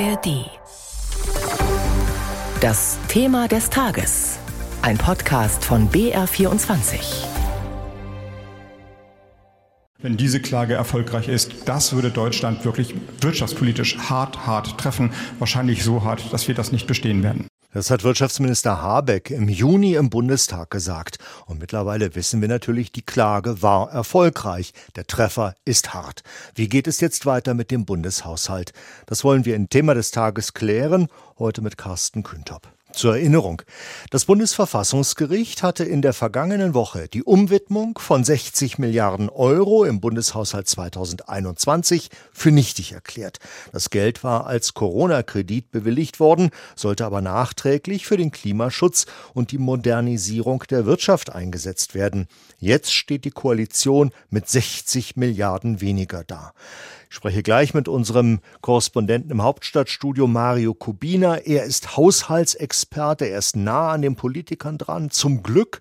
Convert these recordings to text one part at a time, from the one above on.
ARD. Das Thema des Tages. Ein Podcast von BR24. Wenn diese Klage erfolgreich ist, das würde Deutschland wirklich wirtschaftspolitisch hart, hart treffen. Wahrscheinlich so hart, dass wir das nicht bestehen werden. Das hat Wirtschaftsminister Habeck im Juni im Bundestag gesagt. Und mittlerweile wissen wir natürlich, die Klage war erfolgreich. Der Treffer ist hart. Wie geht es jetzt weiter mit dem Bundeshaushalt? Das wollen wir im Thema des Tages klären. Heute mit Carsten Küntop. Zur Erinnerung. Das Bundesverfassungsgericht hatte in der vergangenen Woche die Umwidmung von 60 Milliarden Euro im Bundeshaushalt 2021 für nichtig erklärt. Das Geld war als Corona-Kredit bewilligt worden, sollte aber nachträglich für den Klimaschutz und die Modernisierung der Wirtschaft eingesetzt werden. Jetzt steht die Koalition mit 60 Milliarden weniger da. Ich spreche gleich mit unserem Korrespondenten im Hauptstadtstudio Mario Kubina. Er ist Haushaltsexperte, er ist nah an den Politikern dran. Zum Glück,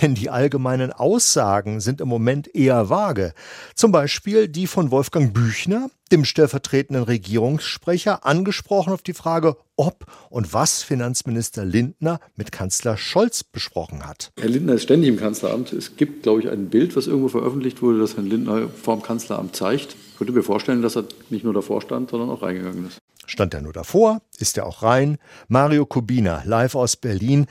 denn die allgemeinen Aussagen sind im Moment eher vage. Zum Beispiel die von Wolfgang Büchner, dem stellvertretenden Regierungssprecher, angesprochen auf die Frage, ob und was Finanzminister Lindner mit Kanzler Scholz besprochen hat. Herr Lindner ist ständig im Kanzleramt. Es gibt, glaube ich, ein Bild, was irgendwo veröffentlicht wurde, das Herrn Lindner vor dem Kanzleramt zeigt könnte mir vorstellen, dass er nicht nur davor stand, sondern auch reingegangen ist. Stand er nur davor? Ist er auch rein? Mario Kubina, live aus Berlin.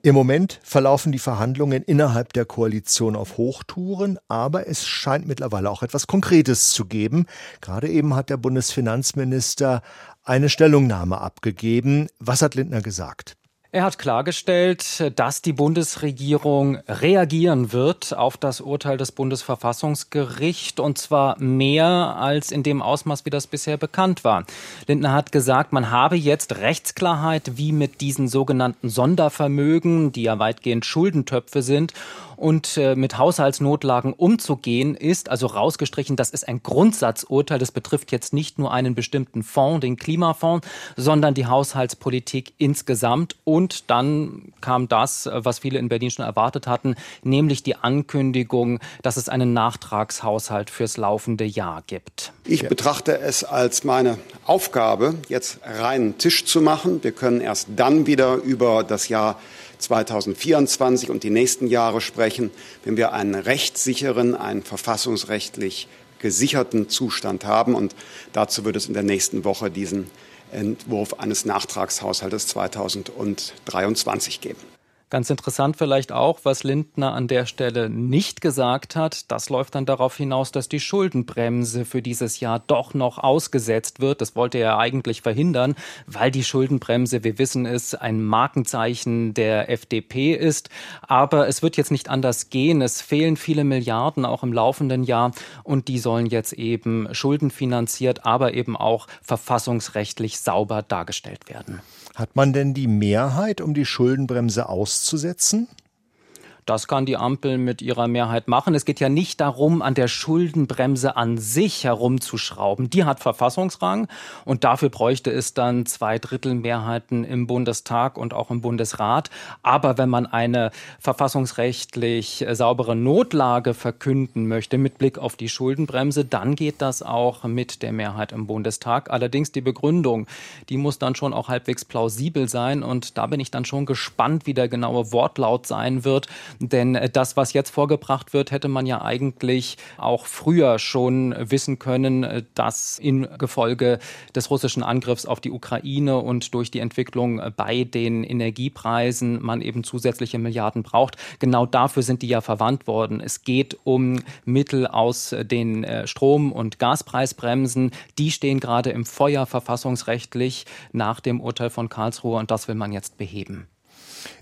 Im Moment verlaufen die Verhandlungen innerhalb der Koalition auf Hochtouren, aber es scheint mittlerweile auch etwas Konkretes zu geben. Gerade eben hat der Bundesfinanzminister eine Stellungnahme abgegeben. Was hat Lindner gesagt? Er hat klargestellt, dass die Bundesregierung reagieren wird auf das Urteil des Bundesverfassungsgerichts und zwar mehr als in dem Ausmaß, wie das bisher bekannt war. Lindner hat gesagt, man habe jetzt Rechtsklarheit, wie mit diesen sogenannten Sondervermögen, die ja weitgehend Schuldentöpfe sind und äh, mit Haushaltsnotlagen umzugehen ist, also rausgestrichen, das ist ein Grundsatzurteil. Das betrifft jetzt nicht nur einen bestimmten Fonds, den Klimafonds, sondern die Haushaltspolitik insgesamt. Und dann kam das, was viele in Berlin schon erwartet hatten, nämlich die Ankündigung, dass es einen Nachtragshaushalt fürs laufende Jahr gibt. Ich betrachte es als meine Aufgabe, jetzt reinen Tisch zu machen. Wir können erst dann wieder über das Jahr 2024 und die nächsten Jahre sprechen, wenn wir einen rechtssicheren, einen verfassungsrechtlich gesicherten Zustand haben. Und dazu wird es in der nächsten Woche diesen Entwurf eines Nachtragshaushaltes 2023 geben. Ganz interessant vielleicht auch, was Lindner an der Stelle nicht gesagt hat. Das läuft dann darauf hinaus, dass die Schuldenbremse für dieses Jahr doch noch ausgesetzt wird. Das wollte er eigentlich verhindern, weil die Schuldenbremse, wir wissen es, ein Markenzeichen der FDP ist. Aber es wird jetzt nicht anders gehen. Es fehlen viele Milliarden auch im laufenden Jahr und die sollen jetzt eben schuldenfinanziert, aber eben auch verfassungsrechtlich sauber dargestellt werden. Hat man denn die Mehrheit, um die Schuldenbremse auszusetzen? Das kann die Ampel mit ihrer Mehrheit machen. Es geht ja nicht darum, an der Schuldenbremse an sich herumzuschrauben. Die hat Verfassungsrang und dafür bräuchte es dann zwei Drittel Mehrheiten im Bundestag und auch im Bundesrat. Aber wenn man eine verfassungsrechtlich saubere Notlage verkünden möchte mit Blick auf die Schuldenbremse, dann geht das auch mit der Mehrheit im Bundestag. Allerdings die Begründung, die muss dann schon auch halbwegs plausibel sein und da bin ich dann schon gespannt, wie der genaue Wortlaut sein wird. Denn äh, das, was jetzt vorgebracht wird, hätte man ja eigentlich auch früher schon wissen können, äh, dass in Gefolge des russischen Angriffs auf die Ukraine und durch die Entwicklung äh, bei den Energiepreisen man eben zusätzliche Milliarden braucht. Genau dafür sind die ja verwandt worden. Es geht um Mittel aus den Strom- und Gaspreisbremsen. Die stehen gerade im Feuer verfassungsrechtlich nach dem Urteil von Karlsruhe und das will man jetzt beheben.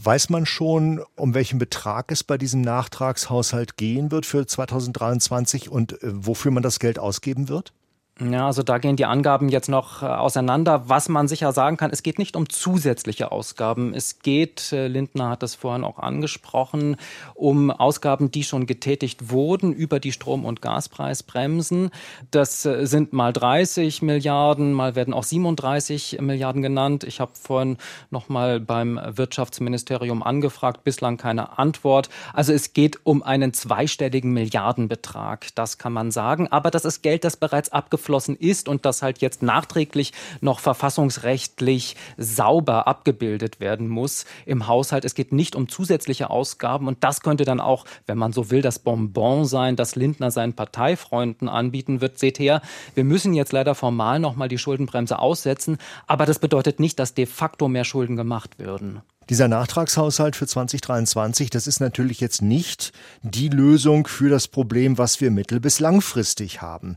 Weiß man schon, um welchen Betrag es bei diesem Nachtragshaushalt gehen wird für 2023 und äh, wofür man das Geld ausgeben wird? Ja, also da gehen die Angaben jetzt noch äh, auseinander. Was man sicher sagen kann, es geht nicht um zusätzliche Ausgaben. Es geht, äh, Lindner hat das vorhin auch angesprochen, um Ausgaben, die schon getätigt wurden über die Strom- und Gaspreisbremsen. Das äh, sind mal 30 Milliarden, mal werden auch 37 Milliarden genannt. Ich habe vorhin noch mal beim Wirtschaftsministerium angefragt, bislang keine Antwort. Also es geht um einen zweistelligen Milliardenbetrag, das kann man sagen. Aber das ist Geld, das bereits abgefunden eingeflossen ist und das halt jetzt nachträglich noch verfassungsrechtlich sauber abgebildet werden muss im Haushalt. Es geht nicht um zusätzliche Ausgaben und das könnte dann auch, wenn man so will, das Bonbon sein, das Lindner seinen Parteifreunden anbieten wird. Seht her, wir müssen jetzt leider formal nochmal die Schuldenbremse aussetzen, aber das bedeutet nicht, dass de facto mehr Schulden gemacht würden. Dieser Nachtragshaushalt für 2023, das ist natürlich jetzt nicht die Lösung für das Problem, was wir mittel- bis langfristig haben.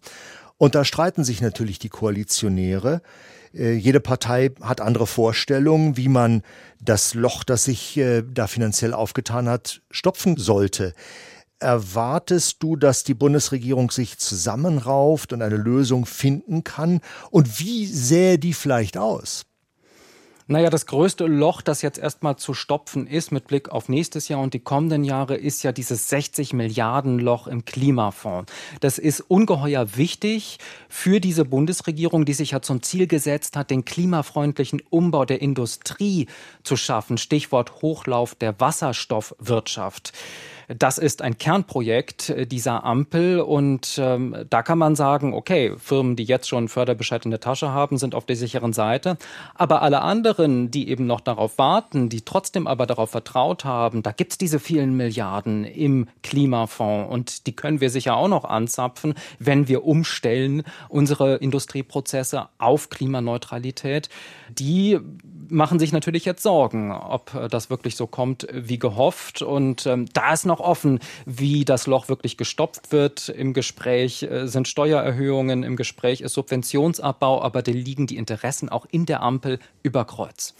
Und da streiten sich natürlich die Koalitionäre. Äh, jede Partei hat andere Vorstellungen, wie man das Loch, das sich äh, da finanziell aufgetan hat, stopfen sollte. Erwartest du, dass die Bundesregierung sich zusammenrauft und eine Lösung finden kann? Und wie sähe die vielleicht aus? Naja, das größte Loch, das jetzt erstmal zu stopfen ist mit Blick auf nächstes Jahr und die kommenden Jahre, ist ja dieses 60 Milliarden Loch im Klimafonds. Das ist ungeheuer wichtig für diese Bundesregierung, die sich ja zum Ziel gesetzt hat, den klimafreundlichen Umbau der Industrie zu schaffen. Stichwort Hochlauf der Wasserstoffwirtschaft. Das ist ein Kernprojekt äh, dieser Ampel und ähm, da kann man sagen, okay, Firmen, die jetzt schon Förderbescheid in der Tasche haben, sind auf der sicheren Seite. Aber alle anderen, die eben noch darauf warten, die trotzdem aber darauf vertraut haben, da gibt's diese vielen Milliarden im Klimafonds und die können wir sicher auch noch anzapfen, wenn wir umstellen unsere Industrieprozesse auf Klimaneutralität. Die machen sich natürlich jetzt Sorgen, ob das wirklich so kommt wie gehofft. Und ähm, da ist noch offen, wie das Loch wirklich gestopft wird. Im Gespräch äh, sind Steuererhöhungen, im Gespräch ist Subventionsabbau, aber da liegen die Interessen auch in der Ampel über Kreuz.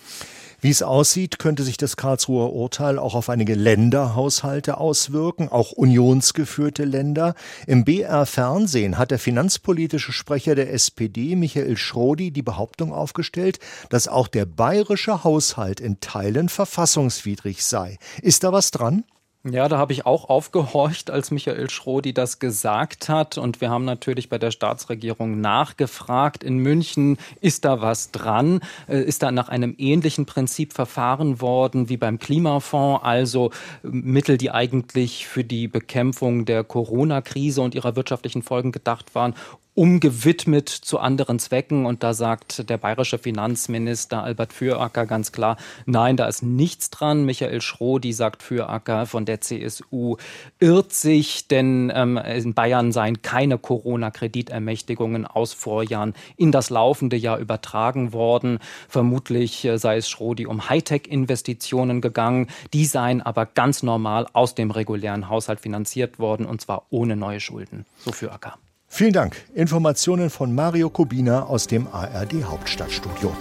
Wie es aussieht, könnte sich das Karlsruher Urteil auch auf einige Länderhaushalte auswirken, auch unionsgeführte Länder. Im BR Fernsehen hat der finanzpolitische Sprecher der SPD, Michael Schrodi, die Behauptung aufgestellt, dass auch der bayerische Haushalt in Teilen verfassungswidrig sei. Ist da was dran? Ja, da habe ich auch aufgehorcht, als Michael Schrodi das gesagt hat. Und wir haben natürlich bei der Staatsregierung nachgefragt. In München ist da was dran? Äh, ist da nach einem ähnlichen Prinzip verfahren worden wie beim Klimafonds? Also Mittel, die eigentlich für die Bekämpfung der Corona-Krise und ihrer wirtschaftlichen Folgen gedacht waren, umgewidmet zu anderen Zwecken. Und da sagt der bayerische Finanzminister Albert Füracker ganz klar, nein, da ist nichts dran. Michael Schrodi sagt Füracker von der CSU, irrt sich, denn ähm, in Bayern seien keine Corona-Kreditermächtigungen aus Vorjahren in das laufende Jahr übertragen worden. Vermutlich äh, sei es Schrodi um Hightech-Investitionen gegangen. Die seien aber ganz normal aus dem regulären Haushalt finanziert worden und zwar ohne neue Schulden. So Füracker. Vielen Dank. Informationen von Mario Kubina aus dem ARD Hauptstadtstudio.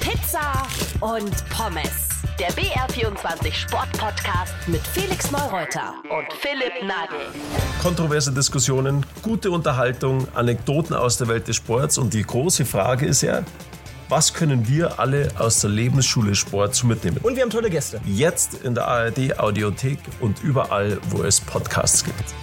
Pizza und Pommes. Der BR24 Sportpodcast mit Felix Neureuter und Philipp Nagel. Kontroverse Diskussionen, gute Unterhaltung, Anekdoten aus der Welt des Sports und die große Frage ist ja, was können wir alle aus der Lebensschule Sport mitnehmen? Und wir haben tolle Gäste. Jetzt in der ARD Audiothek und überall, wo es Podcasts gibt.